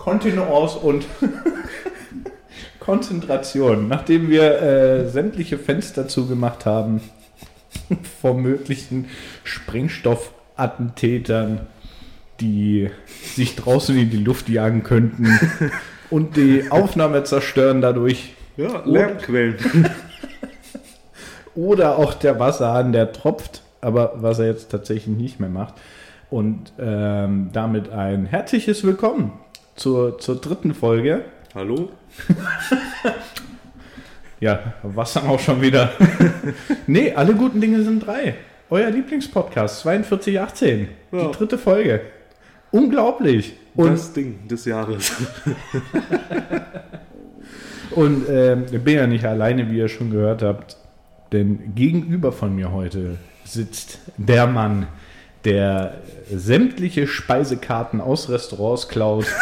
Kontenance und Konzentration. Nachdem wir äh, sämtliche Fenster zugemacht haben vor möglichen Sprengstoffattentätern, die sich draußen in die Luft jagen könnten und die Aufnahme zerstören dadurch. Ja, Lärmquellen. Oder auch der Wasserhahn, der tropft, aber was er jetzt tatsächlich nicht mehr macht. Und ähm, damit ein herzliches Willkommen zur, zur dritten Folge. Hallo? Ja, was dann auch schon wieder. nee, alle guten Dinge sind drei. Euer Lieblingspodcast 4218. Ja. Die dritte Folge. Unglaublich. Und, das Ding des Jahres. und ähm, ich bin ja nicht alleine, wie ihr schon gehört habt. Denn gegenüber von mir heute sitzt der Mann, der sämtliche Speisekarten aus Restaurants klaut.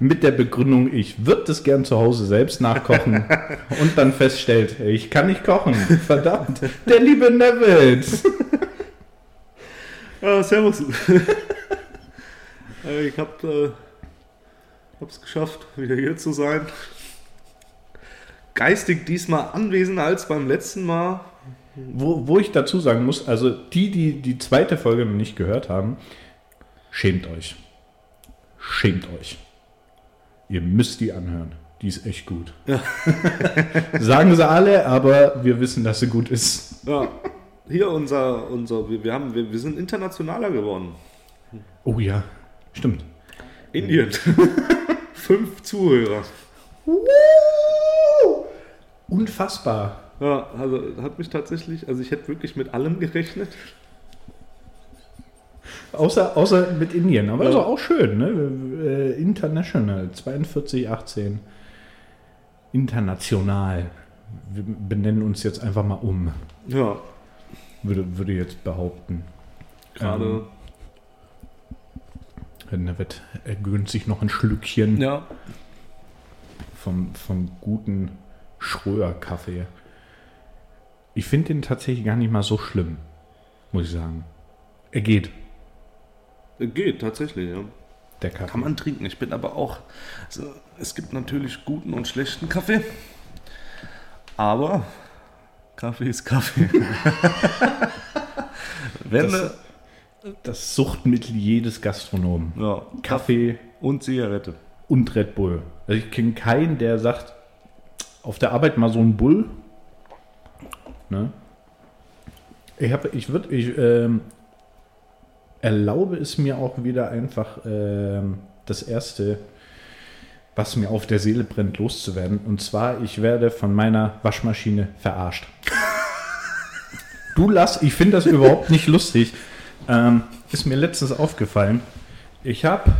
mit der Begründung, ich würde das gern zu Hause selbst nachkochen und dann feststellt, ich kann nicht kochen. Verdammt, der liebe Neville. Ja, servus. Äh, ich hab, äh, hab's geschafft, wieder hier zu sein. Geistig diesmal anwesender als beim letzten Mal. Wo, wo ich dazu sagen muss, also die, die die zweite Folge noch nicht gehört haben, schämt euch. Schämt euch. Ihr müsst die anhören. Die ist echt gut. Sagen sie alle, aber wir wissen, dass sie gut ist. Ja, hier unser, unser wir, wir, haben, wir, wir sind internationaler geworden. Oh ja, stimmt. Indien. Fünf Zuhörer. Unfassbar. Ja, also hat mich tatsächlich, also ich hätte wirklich mit allem gerechnet. Außer, außer mit Indien. Aber Ja. doch auch schön, ne? Äh, International, 4218. International. Wir benennen uns jetzt einfach mal um, Ja, würde, würde jetzt behaupten. gerade. Ähm, Nevette ergönnt sich noch ein Schlückchen ja, vom, vom guten Schröer-Kaffee. Ich finde den tatsächlich gar nicht mal so schlimm, muss ich sagen. Er geht, geht tatsächlich, ja. der Kaffee. Kann man trinken. Ich bin aber auch. Also, es gibt natürlich guten und schlechten Kaffee. Aber Kaffee ist Kaffee. Wenn Das- Das Suchtmittel jedes Gastronomen. ja, Kaffee und Zigarette. und Red Bull. Also ich kenne keinen, der sagt, auf der Arbeit mal so ein Bull. Ne? Ich habe, ich würde, ich ähm, erlaube es mir auch wieder einfach ähm, das erste, was mir auf der Seele brennt, loszuwerden. Und zwar, ich werde von meiner Waschmaschine verarscht. Du lass, ich finde das überhaupt nicht lustig. Ähm, ist mir letztens aufgefallen. Ich habe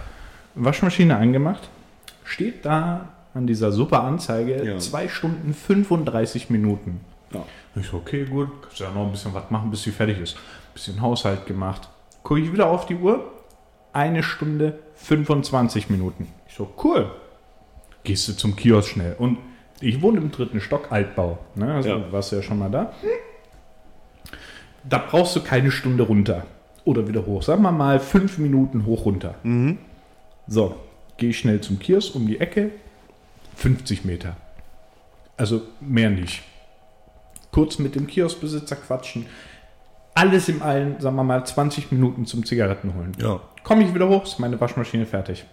Waschmaschine angemacht, steht da an dieser super Anzeige Ja. 2 Stunden 35 Minuten. Ja. Ich so, okay, gut, kannst ja noch ein bisschen was machen, bis sie fertig ist. Bisschen Haushalt gemacht. Gucke ich wieder auf die Uhr, eine Stunde 25 Minuten. Ich so, cool. Gehst du zum Kiosk schnell. Und ich wohne im dritten Stock, Altbau. Ne? Also Ja. warst du ja schon mal da. Da brauchst du keine Stunde runter. Oder wieder hoch. Sagen wir mal fünf Minuten hoch runter. So, gehe ich schnell zum Kiosk um die Ecke. 50 Meter. Also mehr nicht. Kurz mit dem Kioskbesitzer quatschen. Alles im allen, sagen wir mal, 20 Minuten zum Zigaretten holen. Ja. Komme ich wieder hoch, ist meine Waschmaschine fertig.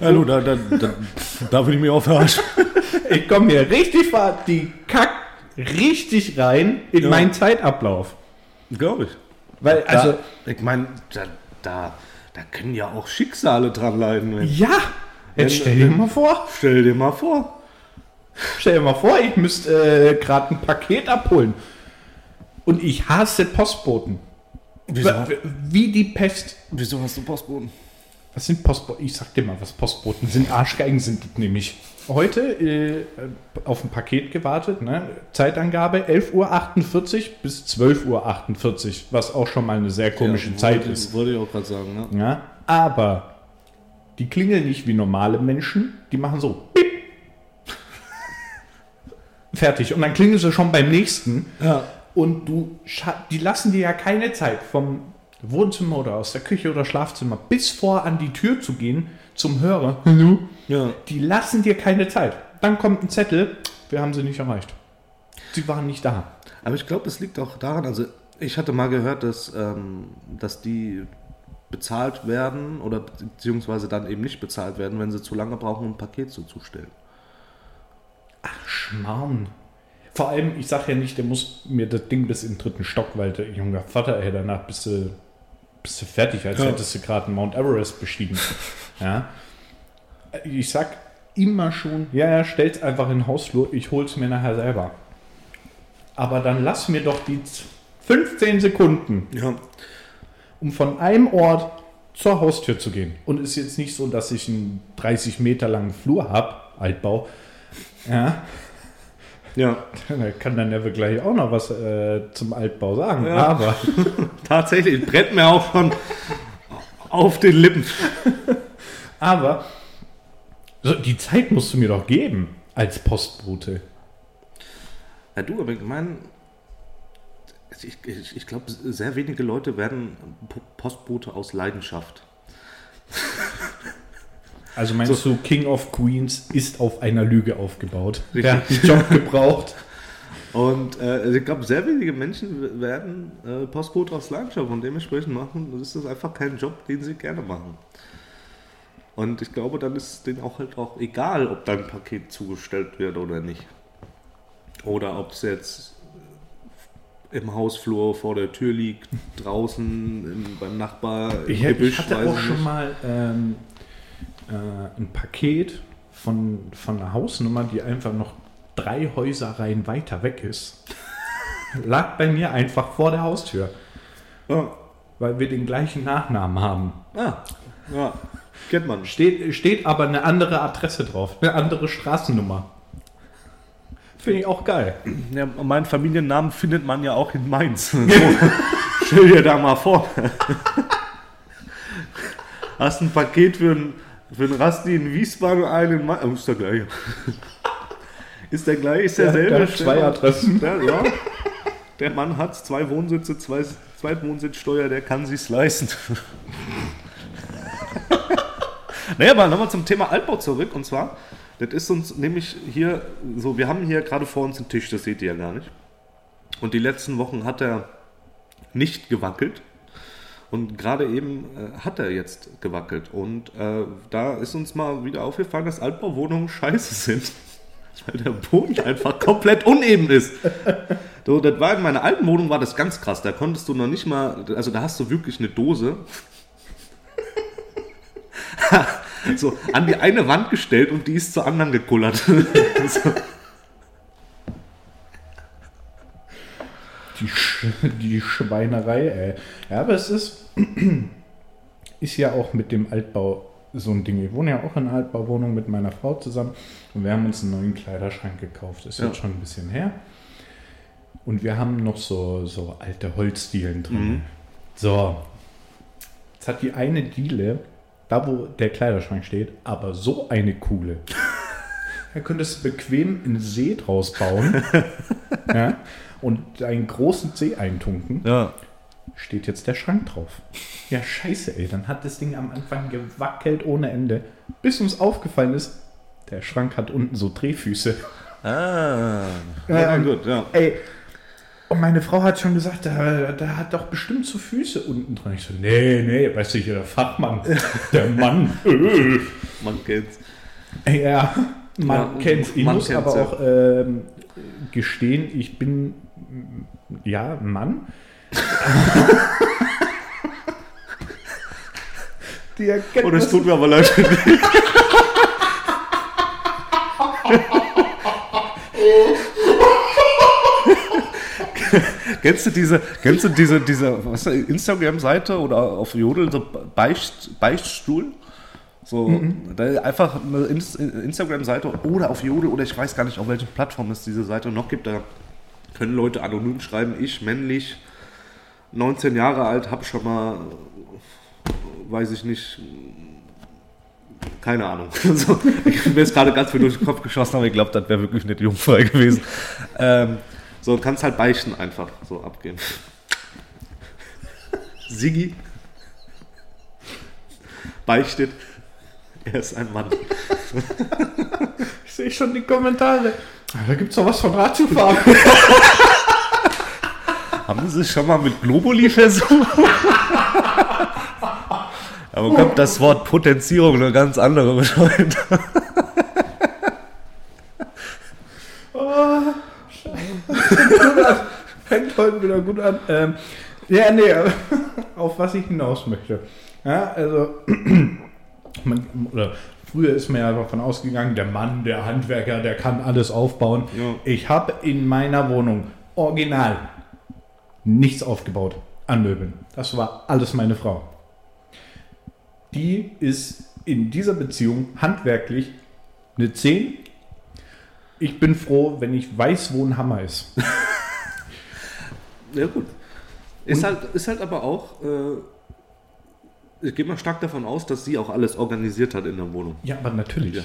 Ja, du, da, da, da, da will ich mich auch verarschen. Ich komme hier richtig die Kack richtig rein in Ja. meinen Zeitablauf. Glaube ich. Weil, also, ich meine, da, da, da können ja auch Schicksale dran leiden. Ja, jetzt stell dir mal vor, Stell dir mal vor. Stell dir mal vor, ich müsste äh, gerade ein Paket abholen. Und ich hasse Postboten. Wieso, Wie die Pest. wieso hast du Postboten? Was sind Postboten? Ich sag dir mal, was Postboten sind. Arschgeigen sind das nämlich. Heute äh, auf ein Paket gewartet, ne? Zeitangabe 11.48 Uhr bis 12.48 Uhr, was auch schon mal eine sehr komische Ja, Zeit wollte, ist. Wollte ich auch gerade sagen, ne? Ja? Aber die klingeln nicht wie normale Menschen, die machen so. Piep. Fertig. Und dann klingeln sie schon beim nächsten. Ja. Und du, die lassen dir ja keine Zeit vom Wohnzimmer oder aus der Küche oder Schlafzimmer, bis vor an die Tür zu gehen zum Hörer, hallo, Ja. die lassen dir keine Zeit. Dann kommt ein Zettel, wir haben sie nicht erreicht. Sie waren nicht da. Aber ich glaube, es liegt auch daran, also ich hatte mal gehört, dass, ähm, dass die bezahlt werden oder beziehungsweise dann eben nicht bezahlt werden, wenn sie zu lange brauchen, um ein Paket zuzustellen. Schmarrn. Vor allem, ich sage ja nicht, der muss mir das Ding bis in den dritten Stock, weil der junge Vater, ey, danach bist du, bist du fertig, als Ja. hättest du gerade einen Mount Everest bestiegen. ja. Ich sag immer schon, ja, ja, stell's einfach in den Hausflur, ich hol's mir nachher selber. Aber dann lass mir doch die 15 Sekunden, Ja. um von einem Ort zur Haustür zu gehen. Und es ist jetzt nicht so, dass ich einen 30 Meter langen Flur habe, Altbau. Ja, Ja, da kann der Neville gleich auch noch was äh, zum Altbau sagen. Ja. Aber tatsächlich, brennt mir auch schon auf den Lippen. Aber so, die Zeit musst du mir doch geben als Postbote. Ja, du, aber ich meine, ich, ich, ich glaube, sehr wenige Leute werden Postbote aus Leidenschaft. Also meinst du, King of Queens ist auf einer Lüge aufgebaut? Hat einen Job gebraucht. Und äh, ich glaube, sehr wenige Menschen werden äh, Postbote aus Leidenschaft und dementsprechend machen, das ist das einfach kein Job, den sie gerne machen. Und ich glaube, dann ist denen auch halt auch egal, ob dein Paket zugestellt wird oder nicht. Oder ob es jetzt im Hausflur vor der Tür liegt, draußen im, beim Nachbar, im Ich, ich hatte auch schon mal ähm, äh, ein Paket von, von einer Hausnummer, die einfach noch drei Häuserreihen weiter weg ist. Lag bei mir einfach vor der Haustür, Ja. weil wir den gleichen Nachnamen haben. Ah, ja, kennt man. Steht, steht aber eine andere Adresse drauf, eine andere Straßennummer. Finde ich auch geil. Ja, meinen Familiennamen findet man ja auch in Mainz. So, stell dir da mal vor. Hast ein Paket für einen, für einen Rasti in Wiesbaden einen in Mainz. Oh, ist der gleiche. Ist der gleiche, ist Der- derselbe. der hat zwei Adressen. Ja, ja. Der Mann hat zwei Wohnsitze, zwei Zweitwohnsitzsteuer, der kann sich's leisten. naja, aber nochmal zum Thema Altbau zurück. Und zwar, das ist uns nämlich hier so, wir haben hier gerade vor uns einen Tisch, das seht ihr ja gar nicht. Und die letzten Wochen hat er nicht gewackelt. Und gerade eben äh, hat er jetzt gewackelt. Und äh, da ist uns mal wieder aufgefallen, dass Altbauwohnungen scheiße sind. Weil der Boden einfach komplett uneben ist. So, das war in meiner alten Wohnung war das ganz krass. Da konntest du noch nicht mal, also da hast du wirklich eine Dose so an die eine Wand gestellt und die ist zur anderen gekullert. so. Die, Sch die Schweinerei, ey. Ja, aber es ist, ist ja auch mit dem Altbau so ein Ding. Ich wohne ja auch in einer Altbauwohnung mit meiner Frau zusammen und wir haben uns einen neuen Kleiderschrank gekauft. Ist Ja. jetzt schon ein bisschen her. Und wir haben noch so, so alte Holzdielen drin. Mhm. So. Jetzt hat die eine Diele, da wo der Kleiderschrank steht, aber so eine coole. Da könntest du bequem einen See draus bauen. ja, und einen großen See eintunken. Ja. Steht jetzt der Schrank drauf. Ja, scheiße, ey. Dann hat das Ding am Anfang gewackelt ohne Ende. Bis uns aufgefallen ist, der Schrank hat unten so Drehfüße. Ah. Ja, und- gut, ja. Ey, und meine Frau hat schon gesagt, da, da hat doch bestimmt so Füße unten dran. Ich so, nee, nee, weißt du, hier der Fachmann, der Mann. Äh. Man kennt's. Ja, man Ja, kennt's. Ich man muss aber ja. auch ähm, gestehen, ich bin ja Mann. Die erkennt Oh, das das- tut mir aber leid. kennst du diese, kennst du diese, diese Instagram-Seite oder auf Jodel so Beicht, Beichtstuhl? So, da einfach eine Inst- Instagram-Seite oder auf Jodel oder ich weiß gar nicht, auf welcher Plattform es diese Seite noch gibt. Da können Leute anonym schreiben, ich männlich, 19 Jahre alt, habe schon mal, weiß ich nicht, keine Ahnung. so, ich bin mir jetzt gerade ganz viel durch den Kopf geschossen, aber ich glaube, das wäre wirklich nicht jugendfrei gewesen. Ähm, so, kannst halt beichten einfach so abgehen. Siggi beichtet, er ist ein Mann. Ich sehe schon die Kommentare. Da gibt es doch was von Radiofahren. Haben Sie es schon mal mit Globuli versucht? Aber kommt das Wort Potenzierung eine ganz andere Bedeutung. Fängt heute wieder gut an. Ähm, ja, nee, auf was ich hinaus möchte. Ja, also, man, oder früher ist man ja davon ausgegangen, der Mann, der Handwerker, der kann alles aufbauen. Ja. Ich habe in meiner Wohnung original nichts aufgebaut an Möbeln. Das war alles meine Frau. Die ist in dieser Beziehung handwerklich eine 10. Ich bin froh, wenn ich weiß, wo ein Hammer ist. Ja, gut. Ist halt, ist halt aber auch, äh, ich gehe mal stark davon aus, dass sie auch alles organisiert hat in der Wohnung. Ja, aber natürlich. Ja.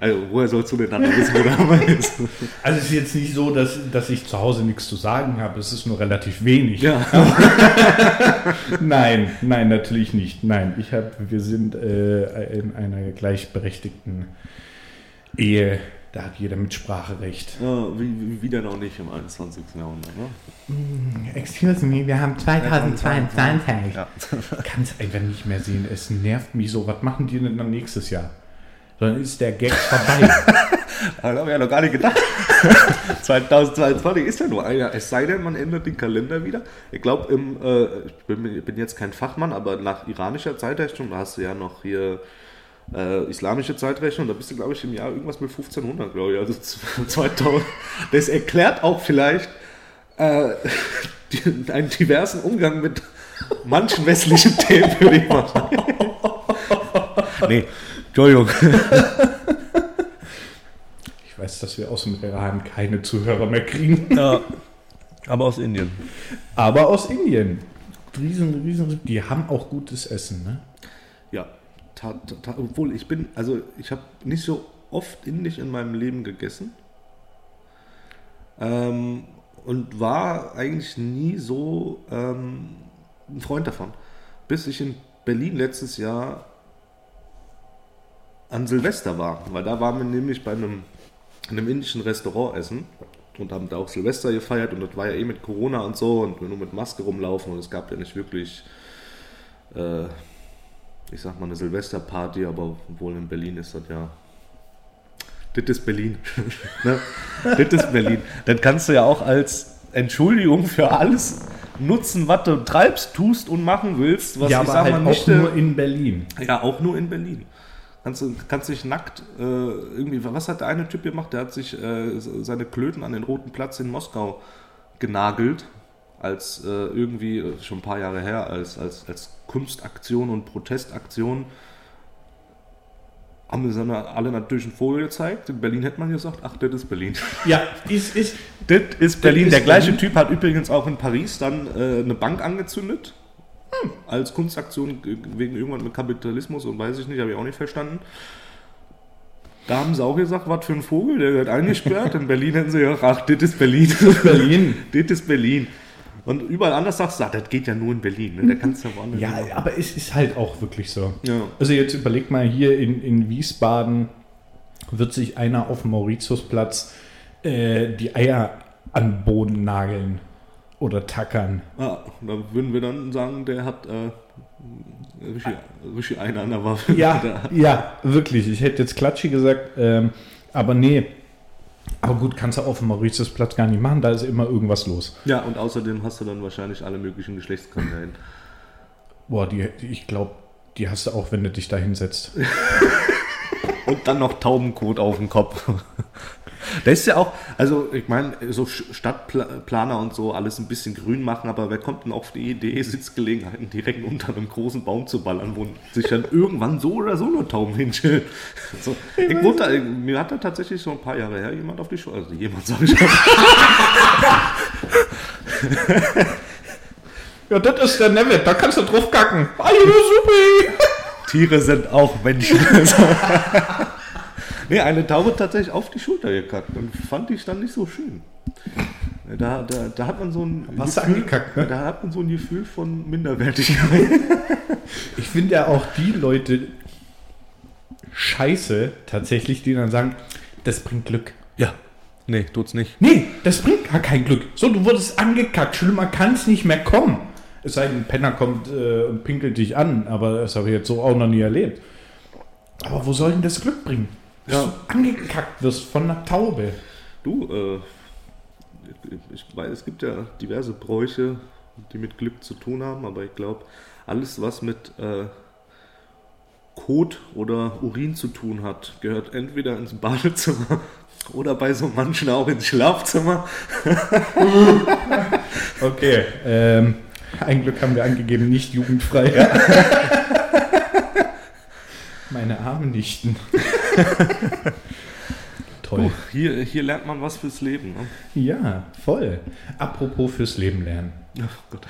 Also, woher sollst du denn dann wissen, wo der Hammer ist? Also es ist jetzt nicht so, dass, dass ich zu Hause nichts zu sagen habe. Es ist nur relativ wenig. Ja. Nein, nein, natürlich nicht. Nein, ich habe, wir sind äh, in einer gleichberechtigten Ehe. Da hat jeder Mitspracherecht. ja wie, wie, wie denn auch nicht im 21. Jahrhundert, ne? Excuse me, wir haben 2022. Ja. Ich kann es einfach nicht mehr sehen. Es nervt mich so. Was machen die denn dann nächstes Jahr? Dann ist der Gag vorbei. Da habe ich ja noch gar nicht gedacht. 2022 ist ja nur ein Jahr. Es sei denn, man ändert den Kalender wieder. Ich glaube, äh, ich bin, bin jetzt kein Fachmann, aber nach iranischer Zeitrechnung, da hast du ja noch hier äh, islamische Zeitrechnung, da bist du, glaube ich, im Jahr irgendwas mit 1500, glaube ich. Also 2000. Das erklärt auch vielleicht äh, die, einen diversen Umgang mit manchen westlichen Themen, würde ich mal sagen. Nee, Entschuldigung. Ich weiß, dass wir aus dem Iran keine Zuhörer mehr kriegen. Ja, aber aus Indien. Aber aus Indien. Riesen, riesen, die haben auch gutes Essen, ne? Ja, obwohl ich bin, also ich habe nicht so oft indisch in meinem Leben gegessen. Ähm, und war eigentlich nie so ähm, ein Freund davon, bis ich in Berlin letztes Jahr an Silvester war, weil da waren wir nämlich bei einem, einem indischen Restaurant essen. Und haben da auch Silvester gefeiert. Und das war ja eh mit Corona und so. Und wir nur mit Maske rumlaufen. Und es gab ja nicht wirklich äh, ich sag mal, eine Silvesterparty, aber wohl in Berlin ist das ja. Das ist Berlin. ne? Das ist Berlin. Dann kannst du ja auch als Entschuldigung für alles nutzen, was du treibst, tust und machen willst. Was ja, ich aber sag halt mal auch nicht. äh, nur in Berlin. Ja, auch nur in Berlin. Kannst du kannst dich nackt äh, irgendwie. Was hat der eine Typ gemacht? Der hat sich äh, seine Klöten an den Roten Platz in Moskau genagelt. Als äh, irgendwie äh, schon ein paar Jahre her, als, als, als Kunstaktion und Protestaktion. Haben wir dann alle natürlich einen Vogel gezeigt. In Berlin hätte man gesagt, ach, das ist Berlin. Ja, ist, ist, Das ist Berlin. ist Der gleiche Berlin. Typ hat übrigens auch in Paris dann äh, eine Bank angezündet. Hm. Als Kunstaktion wegen irgendwann mit Kapitalismus und weiß ich nicht, habe ich auch nicht verstanden. Da haben sie auch gesagt, was für ein Vogel, der wird eingesperrt. In Berlin hätten sie gesagt, ach, das ist Berlin. Berlin. das ist Berlin. Und überall anders sagst du, ach, das geht ja nur in Berlin. Ne? Da kannst du ja woanders Ja, hin. aber es ist halt auch wirklich so. Ja. Also jetzt überleg mal, hier in, in Wiesbaden wird sich einer auf dem Mauritiusplatz äh, die Eier an den Boden nageln oder tackern. Ah, da würden wir dann sagen, der hat äh, richtig, richtig eine an der Waffe. Ja, ja, wirklich. Ich hätte jetzt Klatschi gesagt, ähm, aber nee. Aber gut, kannst du auf dem Mauritiusplatz gar nicht machen, da ist immer irgendwas los. Ja, und außerdem hast du dann wahrscheinlich alle möglichen Geschlechtskrankheiten. Boah, die, die, ich glaube, die hast du auch, wenn du dich da hinsetzt. Und dann noch Taubenkot auf dem Kopf. Das ist ja auch, also ich meine, so Stadtplaner und so alles ein bisschen grün machen, aber wer kommt denn auf die Idee, Sitzgelegenheiten direkt unter einem großen Baum zu ballern, wo sich dann irgendwann so oder so nur Tauben hinstellen? So, ich wurde da, mir hat da tatsächlich so ein paar Jahre her jemand auf die Schulter, also jemand sage ich Ja, das ist der Neville, da kannst du drauf kacken. Ah, supi! Tiere sind auch Menschen. nee, eine Taube tatsächlich auf die Schulter gekackt und fand ich dann nicht so schön. Da, da, da hat man so ein Warst du angekackt, ne? Da hat man so ein Gefühl von Minderwertigkeit. Ich finde ja auch die Leute scheiße, tatsächlich, die dann sagen, das bringt Glück. Ja. Nee, tut's nicht. Nee, das bringt gar kein Glück. So, du wurdest angekackt. Schlimmer kann es nicht mehr kommen. Es sei denn, ein Penner kommt äh, und pinkelt dich an, aber das habe ich jetzt so auch noch nie erlebt. Aber wo soll denn das Glück bringen? Dass Ja. du angekackt wirst von einer Taube. Du, äh, ich weiß, es gibt ja diverse Bräuche, die mit Glück zu tun haben, aber ich glaube, alles, was mit äh, Kot oder Urin zu tun hat, gehört entweder ins Badezimmer oder bei so manchen auch ins Schlafzimmer. Okay. Ähm, ein Glück haben wir angegeben, nicht jugendfrei. Meine armen Nichten. Toll. Du, hier, hier lernt man was fürs Leben. Ne? Ja, voll. Apropos fürs Leben lernen. Ach Gott,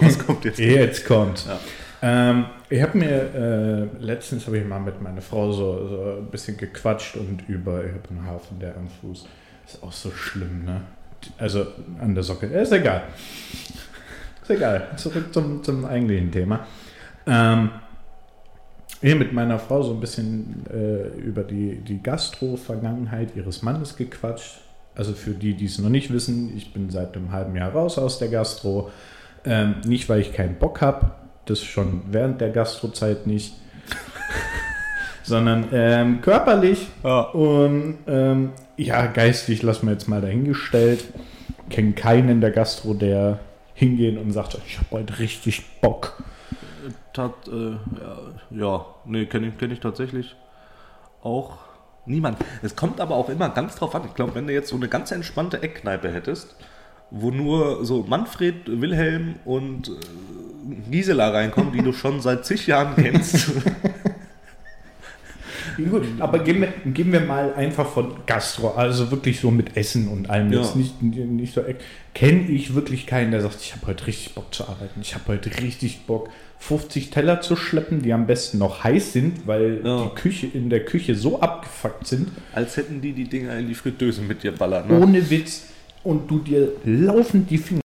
was kommt jetzt? Jetzt kommt. Ja. Ähm, ich habe mir äh, letztens habe ich mal mit meiner Frau so, so ein bisschen gequatscht und über ich habe einen Hafen der am Fuß. Ist auch so schlimm, ne? Also an der Socke. Ist egal. Ist egal. Zurück zum, zum eigentlichen Thema. Ähm, ich habe mit meiner Frau so ein bisschen äh, über die, die Gastro-Vergangenheit ihres Mannes gequatscht. Also für die, die es noch nicht wissen, ich bin seit einem halben Jahr raus aus der Gastro. Ähm, nicht, weil ich keinen Bock habe, das schon während der Gastrozeit nicht, sondern ähm, körperlich Ja. und ähm, ja, geistig lassen wir jetzt mal dahingestellt. Kenne keinen in der Gastro, der hingehen und sagt, ich habe heute richtig Bock. Tat, äh, ja, ja, nee, kenne ich, kenn ich tatsächlich auch niemand. Es kommt aber auch immer ganz drauf an. Ich glaube, wenn du jetzt so eine ganz entspannte Eckkneipe hättest, wo nur so Manfred, Wilhelm und äh, Gisela reinkommen, die du schon seit zig Jahren kennst. Gut, aber gehen wir, gehen wir mal einfach von Gastro, also wirklich so mit Essen und allem. Ja. Jetzt nicht, nicht so. Kenne ich wirklich keinen, der sagt, ich habe heute richtig Bock zu arbeiten. Ich habe heute richtig Bock, 50 Teller zu schleppen, die am besten noch heiß sind, weil Ja. die Küche in der Küche so abgefuckt sind. Als hätten die die Dinger in die Fritteuse mit dir ballern. Ne? Ohne Witz. Und du dir laufend die Finger